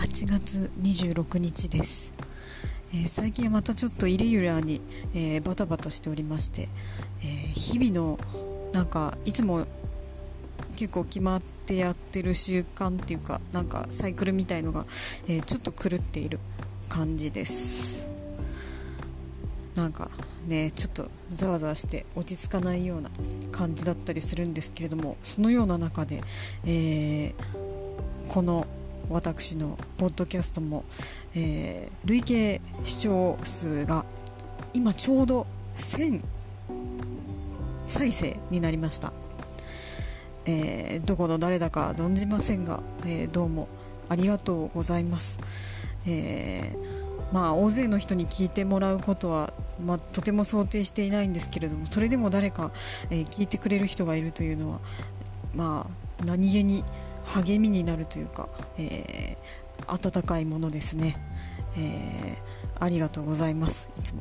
8月26日です、えー、最近はまたちょっとイレギュラーに、えー、バタバタしておりまして、えー、日々のなんかいつも結構決まってやってる習慣っていうかなんかサイクルみたいのが、えちょっと狂っている感じです。なんかねちょっとざわざわして落ち着かないような感じだったりするんですけれどもそのような中で、えこの私のポッドキャストも、えー、累計視聴数が今ちょうど1000再生になりました、えー、どこの誰だか存じませんが、えー、どうもありがとうございます、えまあ大勢の人に聞いてもらうことは、まあ、とても想定していないんですけれどもそれでも誰か、え聞いてくれる人がいるというのはまあ何気に励みになるというか、えー、温かいものですね、えー、ありがとうございますいつも。